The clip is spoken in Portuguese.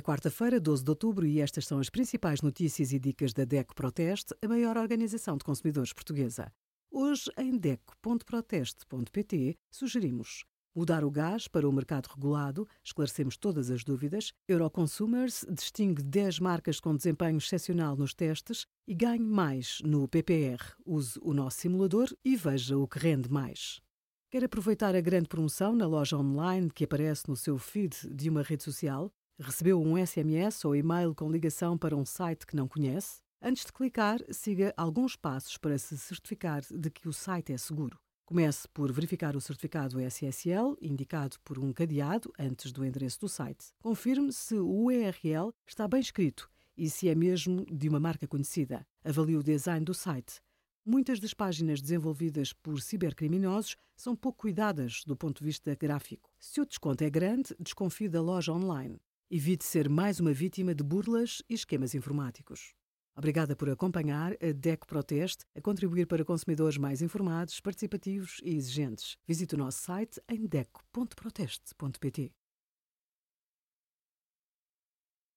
É quarta-feira, 12 de outubro, e estas são as principais notícias e dicas da DECO Proteste, a maior organização de consumidores portuguesa. Hoje, em DECO.proteste.pt, sugerimos mudar o gás para o mercado regulado, esclarecemos todas as dúvidas, Euroconsumers distingue 10 marcas com desempenho excepcional nos testes e ganhe mais no PPR. Use o nosso simulador e veja o que rende mais. Quer aproveitar a grande promoção na loja online que aparece no seu feed de uma rede social? Recebeu um SMS ou e-mail com ligação para um site que não conhece? Antes de clicar, siga alguns passos para se certificar de que o site é seguro. Comece por verificar o certificado SSL, indicado por um cadeado antes do endereço do site. Confirme se o URL está bem escrito e se é mesmo de uma marca conhecida. Avalie o design do site. Muitas das páginas desenvolvidas por cibercriminosos são pouco cuidadas do ponto de vista gráfico. Se o desconto é grande, desconfie da loja online. Evite ser mais uma vítima de burlas e esquemas informáticos. Obrigada por acompanhar a DEC Proteste a contribuir para consumidores mais informados, participativos e exigentes. Visite o nosso site em deco.proteste.pt.